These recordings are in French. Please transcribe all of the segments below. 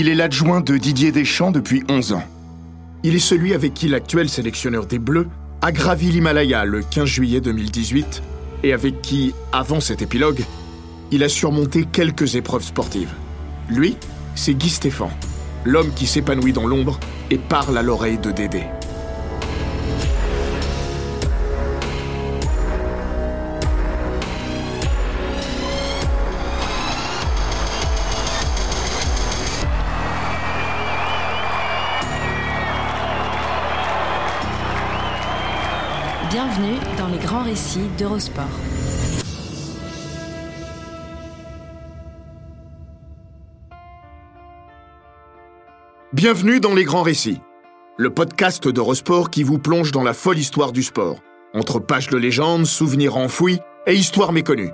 Il est l'adjoint de Didier Deschamps depuis 11 ans. Il est celui avec qui l'actuel sélectionneur des Bleus a gravi l'Himalaya le 15 juillet 2018 et avec qui, avant cet épilogue, il a surmonté quelques épreuves sportives. Lui, c'est Guy Stéphane, l'homme qui s'épanouit dans l'ombre et parle à l'oreille de Dédé. Bienvenue dans les grands récits d'Eurosport. Bienvenue dans les grands récits, le podcast d'Eurosport qui vous plonge dans la folle histoire du sport, entre pages de légendes, souvenirs enfouis et histoires méconnues.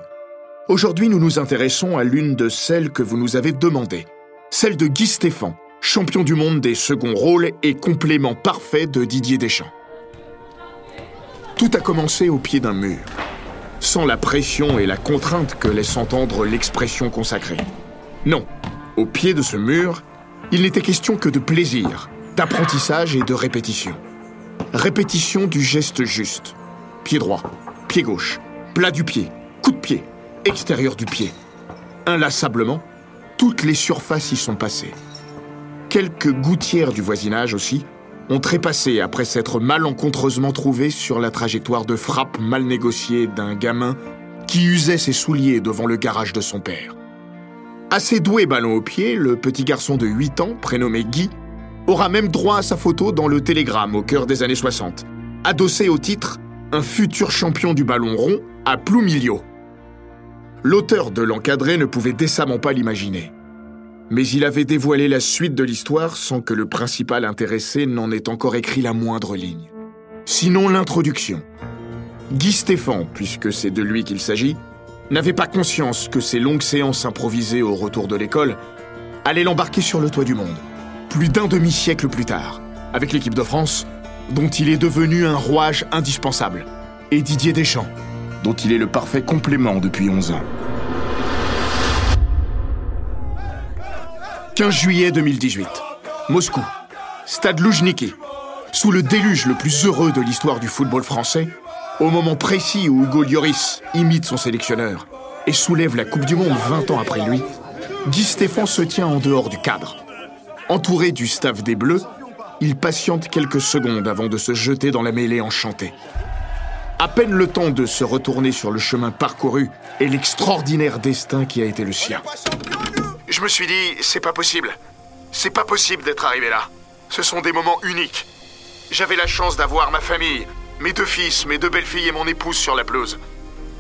Aujourd'hui, nous nous intéressons à l'une de celles que vous nous avez demandées, celle de Guy Stéphane, champion du monde des seconds rôles et complément parfait de Didier Deschamps. Tout a commencé au pied d'un mur, sans la pression et la contrainte que laisse entendre l'expression consacrée. Non, au pied de ce mur, il n'était question que de plaisir, d'apprentissage et de répétition. Répétition du geste juste. Pied droit, pied gauche, plat du pied, coup de pied, extérieur du pied. Inlassablement, toutes les surfaces y sont passées. Quelques gouttières du voisinage aussi ont trépassé après s'être malencontreusement trouvés sur la trajectoire de frappe mal négociée d'un gamin qui usait ses souliers devant le garage de son père. Assez doué ballon au pied, le petit garçon de 8 ans, prénommé Guy, aura même droit à sa photo dans le Télégramme au cœur des années 60, adossé au titre Un futur champion du ballon rond à Ploumilio. L'auteur de l'encadré ne pouvait décemment pas l'imaginer mais il avait dévoilé la suite de l'histoire sans que le principal intéressé n'en ait encore écrit la moindre ligne. Sinon l'introduction. Guy Stéphane, puisque c'est de lui qu'il s'agit, n'avait pas conscience que ces longues séances improvisées au retour de l'école allaient l'embarquer sur le toit du monde, plus d'un demi-siècle plus tard, avec l'équipe de France, dont il est devenu un rouage indispensable, et Didier Deschamps, dont il est le parfait complément depuis 11 ans. 15 juillet 2018. Moscou. Stade Loujniki. Sous le déluge le plus heureux de l'histoire du football français, au moment précis où Hugo Lloris imite son sélectionneur et soulève la Coupe du Monde 20 ans après lui, Guy Stéphane se tient en dehors du cadre. Entouré du staff des Bleus, il patiente quelques secondes avant de se jeter dans la mêlée enchantée. À peine le temps de se retourner sur le chemin parcouru et l'extraordinaire destin qui a été le sien. Je me suis dit, c'est pas possible. C'est pas possible d'être arrivé là. Ce sont des moments uniques. J'avais la chance d'avoir ma famille, mes deux fils, mes deux belles-filles et mon épouse sur la pelouse.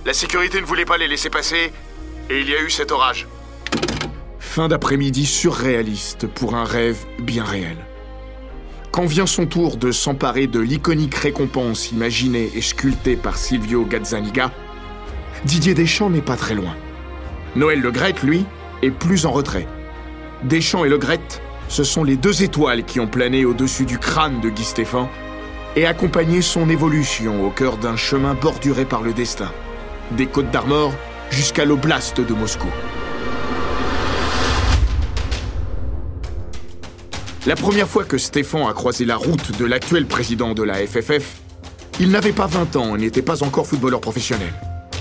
La sécurité ne voulait pas les laisser passer, et il y a eu cet orage. Fin d'après-midi surréaliste pour un rêve bien réel. Quand vient son tour de s'emparer de l'iconique récompense imaginée et sculptée par Silvio Gazzaniga, Didier Deschamps n'est pas très loin. Noël Le Grec, lui, est plus en retrait. Deschamps et Le Gret, ce sont les deux étoiles qui ont plané au-dessus du crâne de Guy Stéphane et accompagné son évolution au cœur d'un chemin borduré par le destin, des Côtes d'Armor jusqu'à l'oblast de Moscou. La première fois que Stéphane a croisé la route de l'actuel président de la FFF, il n'avait pas 20 ans et n'était pas encore footballeur professionnel,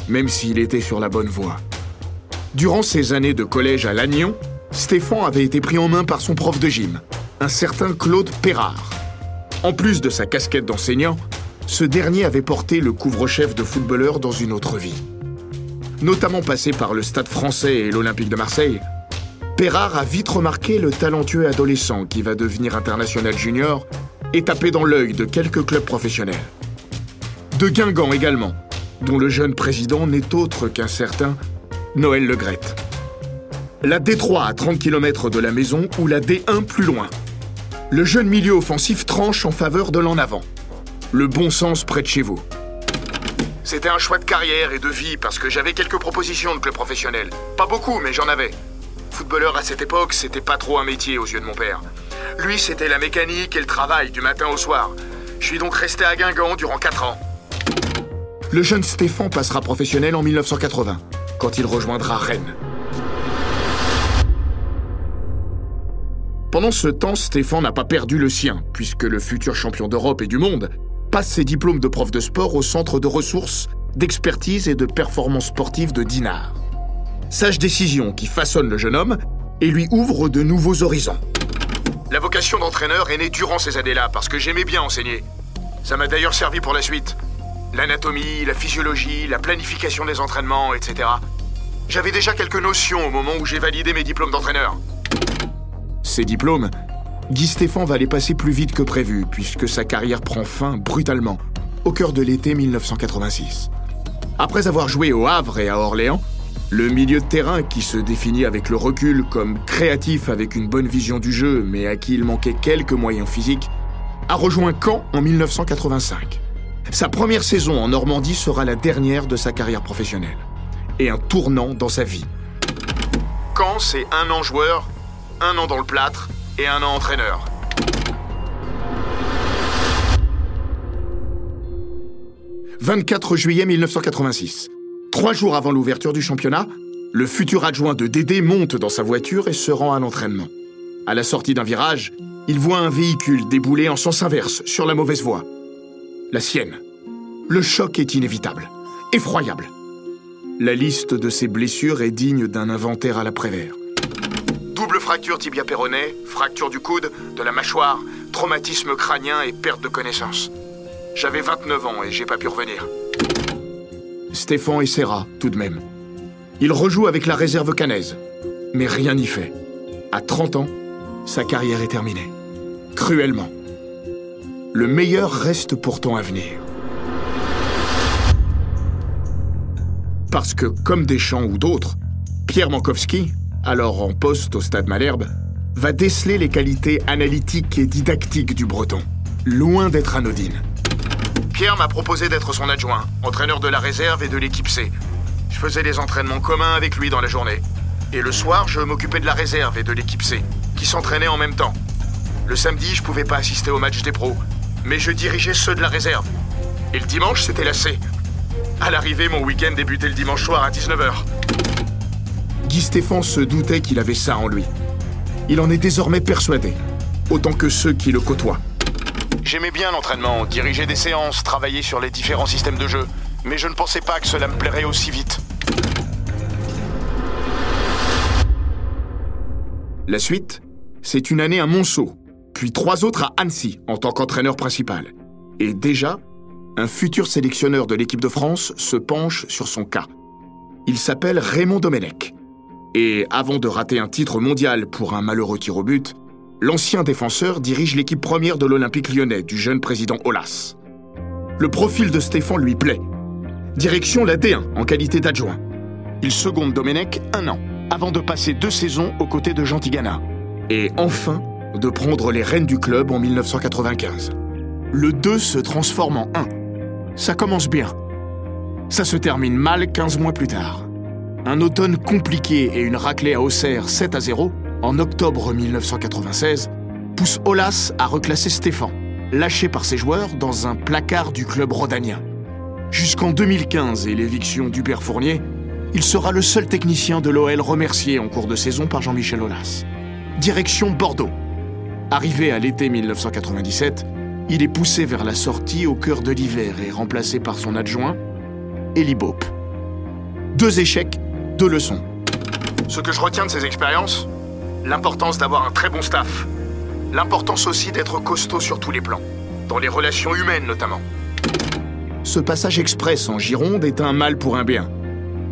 même s'il était sur la bonne voie. Durant ses années de collège à Lannion, Stéphane avait été pris en main par son prof de gym, un certain Claude Perrard. En plus de sa casquette d'enseignant, ce dernier avait porté le couvre-chef de footballeur dans une autre vie. Notamment passé par le Stade français et l'Olympique de Marseille, Perrard a vite remarqué le talentueux adolescent qui va devenir international junior et taper dans l'œil de quelques clubs professionnels. De Guingamp également, dont le jeune président n'est autre qu'un certain Noël Le La D3 à 30 km de la maison ou la D1 plus loin. Le jeune milieu offensif tranche en faveur de l'en avant. Le bon sens près de chez vous. C'était un choix de carrière et de vie parce que j'avais quelques propositions de club professionnel. Pas beaucoup, mais j'en avais. Footballeur à cette époque, c'était pas trop un métier aux yeux de mon père. Lui, c'était la mécanique et le travail du matin au soir. Je suis donc resté à Guingamp durant 4 ans. Le jeune Stéphane passera professionnel en 1980 quand il rejoindra Rennes. Pendant ce temps, Stéphane n'a pas perdu le sien, puisque le futur champion d'Europe et du monde passe ses diplômes de prof de sport au centre de ressources, d'expertise et de performance sportive de Dinard. Sage décision qui façonne le jeune homme et lui ouvre de nouveaux horizons. La vocation d'entraîneur est née durant ces années-là parce que j'aimais bien enseigner. Ça m'a d'ailleurs servi pour la suite. L'anatomie, la physiologie, la planification des entraînements, etc. J'avais déjà quelques notions au moment où j'ai validé mes diplômes d'entraîneur. Ces diplômes, Guy Stéphane va les passer plus vite que prévu, puisque sa carrière prend fin brutalement, au cœur de l'été 1986. Après avoir joué au Havre et à Orléans, le milieu de terrain, qui se définit avec le recul comme créatif avec une bonne vision du jeu, mais à qui il manquait quelques moyens physiques, a rejoint Caen en 1985. Sa première saison en Normandie sera la dernière de sa carrière professionnelle, et un tournant dans sa vie. Caen, c'est un an joueur, un an dans le plâtre et un an entraîneur. « 24 juillet 1986. Trois jours avant l'ouverture du championnat, le futur adjoint de Dédé monte dans sa voiture et se rend à l'entraînement. À la sortie d'un virage, il voit un véhicule débouler en sens inverse sur la mauvaise voie. La sienne. Le choc est inévitable, effroyable. La liste de ses blessures est digne d'un inventaire à la Prévert. Double fracture tibia péroné, fracture du coude, de la mâchoire, traumatisme crânien et perte de connaissance. J'avais 29 ans et j'ai pas pu revenir. Stéphane essaiera, tout de même. Il rejoue avec la réserve canaise. Mais rien n'y fait. À 30 ans, sa carrière est terminée. Cruellement. Le meilleur reste pourtant à venir. Parce que, comme Deschamps ou d'autres, Pierre Mankowski, alors en poste au Stade Malherbe, va déceler les qualités analytiques et didactiques du breton, loin d'être anodines. Pierre m'a proposé d'être son adjoint, entraîneur de la réserve et de l'équipe C. Je faisais des entraînements communs avec lui dans la journée. Et le soir, je m'occupais de la réserve et de l'équipe C, qui s'entraînaient en même temps. Le samedi, je pouvais pas assister au match des pros, mais je dirigeais ceux de la réserve. Et le dimanche, c'était la C. À l'arrivée, mon week-end débutait le dimanche soir à 19h. Guy Stéphane se doutait qu'il avait ça en lui. Il en est désormais persuadé, autant que ceux qui le côtoient. J'aimais bien l'entraînement, diriger des séances, travailler sur les différents systèmes de jeu, mais je ne pensais pas que cela me plairait aussi vite. La suite, c'est une année à Monceau, puis trois autres à Annecy en tant qu'entraîneur principal. Et déjà, un futur sélectionneur de l'équipe de France se penche sur son cas. Il s'appelle Raymond Domenech. Et avant de rater un titre mondial pour un malheureux tir au but, l'ancien défenseur dirige l'équipe première de l'Olympique lyonnais du jeune président Olas. Le profil de Stéphane lui plaît. Direction la D1 en qualité d'adjoint. Il seconde Domenech un an, avant de passer deux saisons aux côtés de Jean Tigana. Et enfin, de prendre les rênes du club en 1995. Le 2 se transforme en 1. Ça commence bien. Ça se termine mal 15 mois plus tard. Un automne compliqué et une raclée à Auxerre 7 à 0 en octobre 1996, pousse Olas à reclasser Stéphane, lâché par ses joueurs dans un placard du club rhodanien. Jusqu'en 2015 et l'éviction d'Hubert Fournier, il sera le seul technicien de l'OL remercié en cours de saison par Jean-Michel Aulas. Direction Bordeaux. Arrivé à l'été 1997, il est poussé vers la sortie au cœur de l'hiver et remplacé par son adjoint, Elie Bope. Deux échecs, deux leçons. Ce que je retiens de ces expériences, l'importance d'avoir un très bon staff. L'importance aussi d'être costaud sur tous les plans, dans les relations humaines notamment. Ce passage express en Gironde est un mal pour un bien.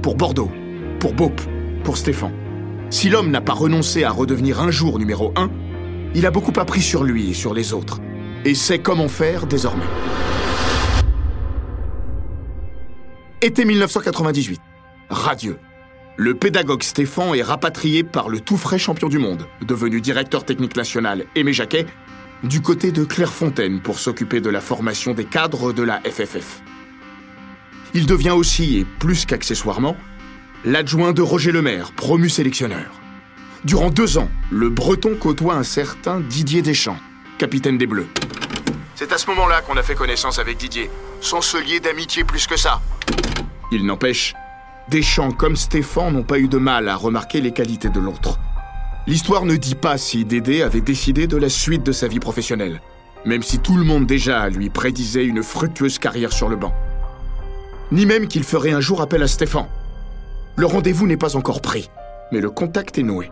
Pour Bordeaux, pour Bope, pour Stéphane. Si l'homme n'a pas renoncé à redevenir un jour numéro un, il a beaucoup appris sur lui et sur les autres, et sait comment faire désormais. Été 1998. Radieux. Le pédagogue Stéphane est rapatrié par le tout frais champion du monde, devenu directeur technique national Aimé Jacquet, du côté de Clairefontaine pour s'occuper de la formation des cadres de la FFF. Il devient aussi, et plus qu'accessoirement, l'adjoint de Roger Lemaire, promu sélectionneur. Durant deux ans, le Breton côtoie un certain Didier Deschamps, capitaine des Bleus. C'est à ce moment-là qu'on a fait connaissance avec Didier, sans se lier d'amitié plus que ça. Il n'empêche, Deschamps comme Stéphane n'ont pas eu de mal à remarquer les qualités de l'autre. L'histoire ne dit pas si Dédé avait décidé de la suite de sa vie professionnelle, même si tout le monde déjà lui prédisait une fructueuse carrière sur le banc. Ni même qu'il ferait un jour appel à Stéphane. Le rendez-vous n'est pas encore pris, mais le contact est noué.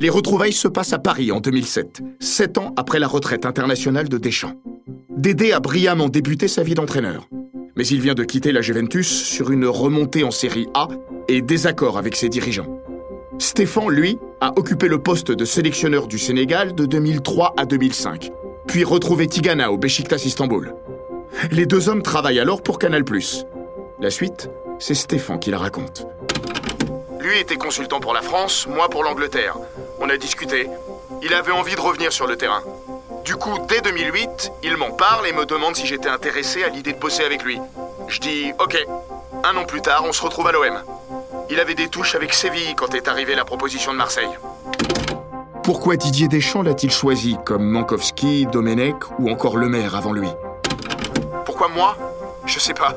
Les retrouvailles se passent à Paris en 2007, sept ans après la retraite internationale de Deschamps. Dédé a brillamment débuté sa vie d'entraîneur mais il vient de quitter la Juventus sur une remontée en série A et désaccord avec ses dirigeants. Stéphane, lui, a occupé le poste de sélectionneur du Sénégal de 2003 à 2005, puis retrouvé Tigana au Beşiktaş Istanbul. Les deux hommes travaillent alors pour Canal+. La suite, c'est Stéphane qui la raconte. Lui était consultant pour la France, moi pour l'Angleterre. On a discuté. Il avait envie de revenir sur le terrain. Du coup, dès 2008, il m'en parle et me demande si j'étais intéressé à l'idée de bosser avec lui. Je dis OK. Un an plus tard, on se retrouve à l'OM. Il avait des touches avec Séville quand est arrivée la proposition de Marseille. Pourquoi Didier Deschamps l'a-t-il choisi comme Mankowski, Domenech ou encore Lemaire avant lui? Pourquoi moi? Je sais pas.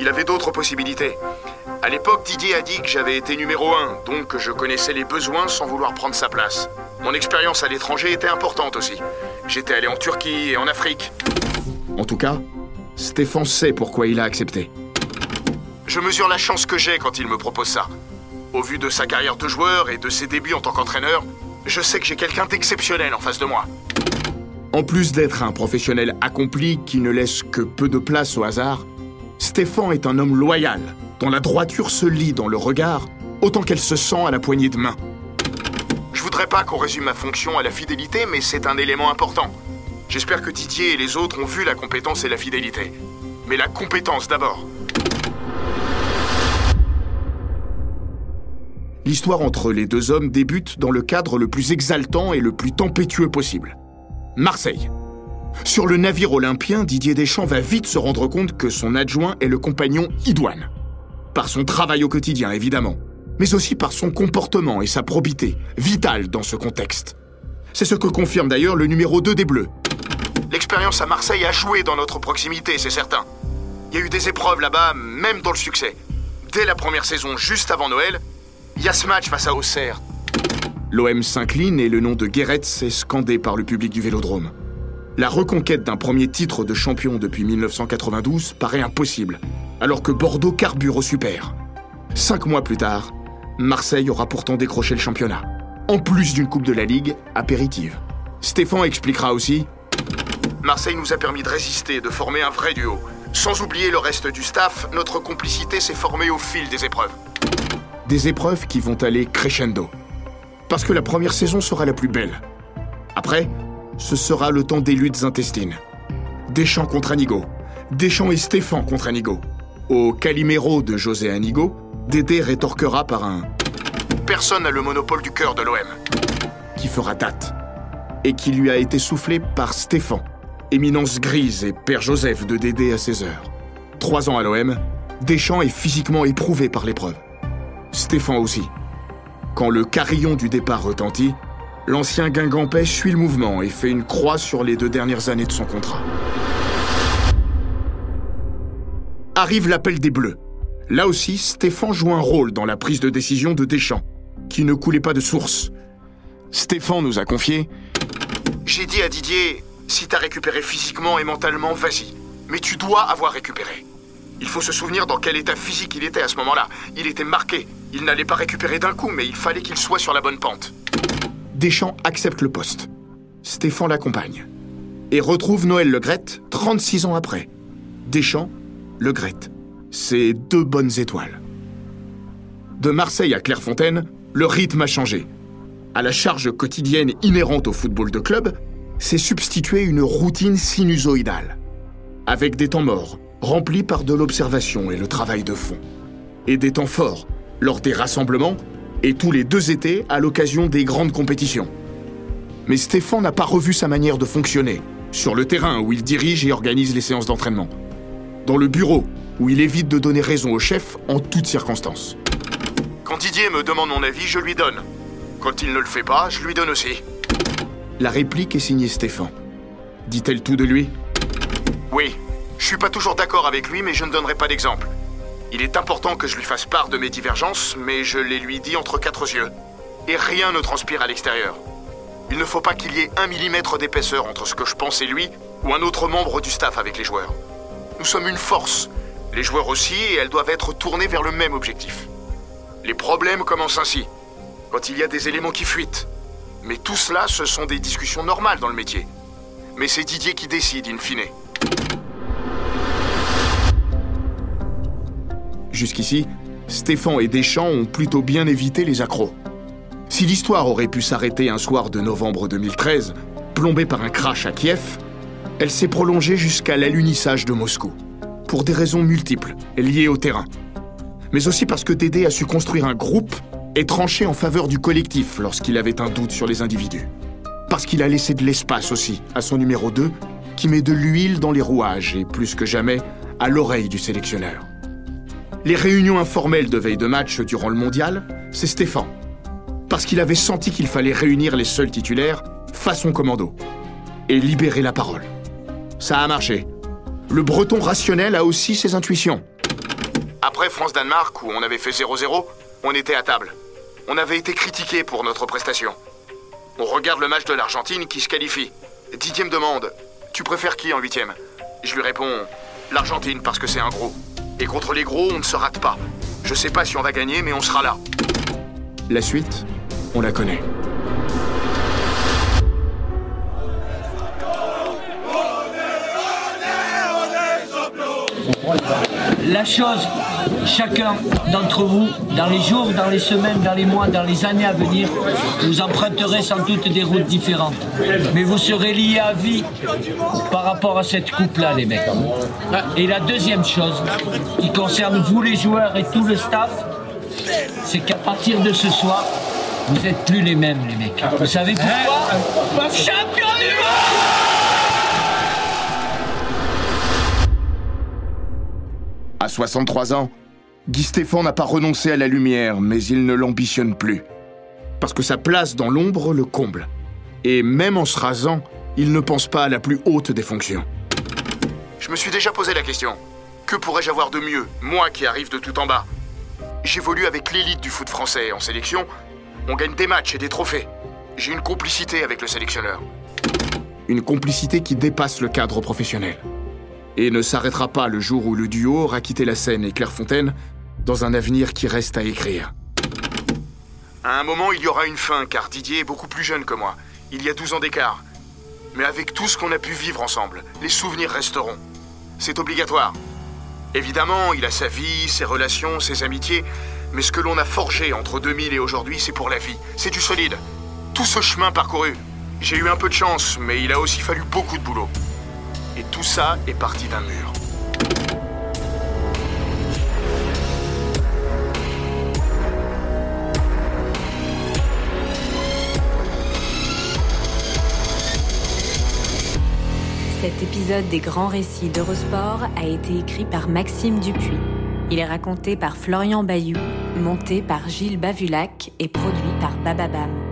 Il avait d'autres possibilités. À l'époque, Didier a dit que j'avais été numéro un, donc que je connaissais les besoins sans vouloir prendre sa place. Mon expérience à l'étranger était importante aussi. J'étais allé en Turquie et en Afrique. En tout cas, Stéphane sait pourquoi il a accepté. Je mesure la chance que j'ai quand il me propose ça. Au vu de sa carrière de joueur et de ses débuts en tant qu'entraîneur, je sais que j'ai quelqu'un d'exceptionnel en face de moi. En plus d'être un professionnel accompli qui ne laisse que peu de place au hasard, Stéphane est un homme loyal, dont la droiture se lit dans le regard autant qu'elle se sent à la poignée de main. Je voudrais pas qu'on résume ma fonction à la fidélité, mais c'est un élément important. J'espère que Didier et les autres ont vu la compétence et la fidélité. Mais la compétence d'abord. L'histoire entre les deux hommes débute dans le cadre le plus exaltant et le plus tempétueux possible. Marseille. Sur le navire olympien, Didier Deschamps va vite se rendre compte que son adjoint est le compagnon idoine. Par son travail au quotidien, évidemment mais aussi par son comportement et sa probité, vitale dans ce contexte. C'est ce que confirme d'ailleurs le numéro 2 des Bleus. L'expérience à Marseille a joué dans notre proximité, c'est certain. Il y a eu des épreuves là-bas, même dans le succès. Dès la première saison, juste avant Noël, il y a ce match face à Auxerre. L'OM s'incline et le nom de Guéret est scandé par le public du Vélodrome. La reconquête d'un premier titre de champion depuis 1992 paraît impossible, alors que Bordeaux carbure au super. Cinq mois plus tard, Marseille aura pourtant décroché le championnat. En plus d'une Coupe de la Ligue, apéritive. Stéphane expliquera aussi Marseille nous a permis de résister, de former un vrai duo. Sans oublier le reste du staff, notre complicité s'est formée au fil des épreuves. Des épreuves qui vont aller crescendo. Parce que la première saison sera la plus belle. Après, ce sera le temps des luttes intestines. Deschamps contre Anigo. Deschamps et Stéphane contre Anigo. Au Calimero de José Anigo, Dédé rétorquera par un Personne n'a le monopole du cœur de l'OM. Qui fera date. Et qui lui a été soufflé par Stéphane, éminence grise et père Joseph de Dédé à ses heures. Trois ans à l'OM, Deschamps est physiquement éprouvé par l'épreuve. Stéphane aussi. Quand le carillon du départ retentit, l'ancien Guingampais suit le mouvement et fait une croix sur les deux dernières années de son contrat. Arrive l'appel des Bleus. Là aussi, Stéphane joue un rôle dans la prise de décision de Deschamps, qui ne coulait pas de source. Stéphane nous a confié J'ai dit à Didier, si t'as récupéré physiquement et mentalement, vas-y. Mais tu dois avoir récupéré. Il faut se souvenir dans quel état physique il était à ce moment-là. Il était marqué. Il n'allait pas récupérer d'un coup, mais il fallait qu'il soit sur la bonne pente. Deschamps accepte le poste. Stéphane l'accompagne. Et retrouve Noël Legrette 36 ans après. Deschamps, Legrette c'est deux bonnes étoiles. De Marseille à Clairefontaine, le rythme a changé. À la charge quotidienne inhérente au football de club, s'est substituée une routine sinusoïdale, avec des temps morts, remplis par de l'observation et le travail de fond, et des temps forts, lors des rassemblements, et tous les deux étés à l'occasion des grandes compétitions. Mais Stéphane n'a pas revu sa manière de fonctionner, sur le terrain où il dirige et organise les séances d'entraînement, dans le bureau où il évite de donner raison au chef en toutes circonstances. Quand Didier me demande mon avis, je lui donne. Quand il ne le fait pas, je lui donne aussi. La réplique est signée Stéphane. Dit-elle tout de lui? Oui, je suis pas toujours d'accord avec lui, mais je ne donnerai pas d'exemple. Il est important que je lui fasse part de mes divergences, mais je les lui dis entre quatre yeux. Et rien ne transpire à l'extérieur. Il ne faut pas qu'il y ait un millimètre d'épaisseur entre ce que je pense et lui, ou un autre membre du staff avec les joueurs. Nous sommes une force, les joueurs aussi, et elles doivent être tournées vers le même objectif. Les problèmes commencent ainsi, quand il y a des éléments qui fuitent. Mais tout cela, ce sont des discussions normales dans le métier. Mais c'est Didier qui décide, in fine. Jusqu'ici, Stéphane et Deschamps ont plutôt bien évité les accros. Si l'histoire aurait pu s'arrêter un soir de novembre 2013, plombée par un crash à Kiev, elle s'est prolongée jusqu'à l'alunissage de Moscou, pour des raisons multiples liées au terrain. Mais aussi parce que Dédé a su construire un groupe et trancher en faveur du collectif lorsqu'il avait un doute sur les individus. Parce qu'il a laissé de l'espace aussi à son numéro 2, qui met de l'huile dans les rouages et plus que jamais à l'oreille du sélectionneur. Les réunions informelles de veille de match durant le mondial, c'est Stéphane. Parce qu'il avait senti qu'il fallait réunir les seuls titulaires façon commando et libérer la parole. Ça a marché. Le breton rationnel a aussi ses intuitions. Après France-Danemark, où on avait fait 0-0, on était à table. On avait été critiqué pour notre prestation. On regarde le match de l'Argentine qui se qualifie. Didier me demande Tu préfères qui en huitième? Je lui réponds L'Argentine parce que c'est un gros. Et contre les gros, on ne se rate pas. Je sais pas si on va gagner, mais on sera là. La suite, on la connaît. La chose, chacun d'entre vous, dans les jours, dans les semaines, dans les mois, dans les années à venir, vous emprunterez sans doute des routes différentes. Mais vous serez liés à vie par rapport à cette coupe-là, les mecs. Et la deuxième chose, qui concerne vous les joueurs et tout le staff, c'est qu'à partir de ce soir, vous n'êtes plus les mêmes, les mecs. Vous savez pourquoi? Champion À 63 ans, Guy Stéphane n'a pas renoncé à la lumière, mais il ne l'ambitionne plus. Parce que sa place dans l'ombre le comble. Et même en se rasant, il ne pense pas à la plus haute des fonctions. Je me suis déjà posé la question. Que pourrais-je avoir de mieux, moi qui arrive de tout en bas? J'évolue avec l'élite du foot français en sélection. On gagne des matchs et des trophées. J'ai une complicité avec le sélectionneur. Une complicité qui dépasse le cadre professionnel et ne s'arrêtera pas le jour où le duo aura quitté la scène et Clairefontaine dans un avenir qui reste à écrire. À un moment, il y aura une fin, car Didier est beaucoup plus jeune que moi. Il y a 12 ans d'écart. Mais avec tout ce qu'on a pu vivre ensemble, les souvenirs resteront. C'est obligatoire. Évidemment, il a sa vie, ses relations, ses amitiés, mais ce que l'on a forgé entre 2000 et aujourd'hui, c'est pour la vie. C'est du solide. Tout ce chemin parcouru. J'ai eu un peu de chance, mais il a aussi fallu beaucoup de boulot. Et tout ça est parti d'un mur. Cet épisode des grands récits d'Eurosport a été écrit par Maxime Dupuis. Il est raconté par Florian Bayou, monté par Gilles Bavulac et produit par Bababam.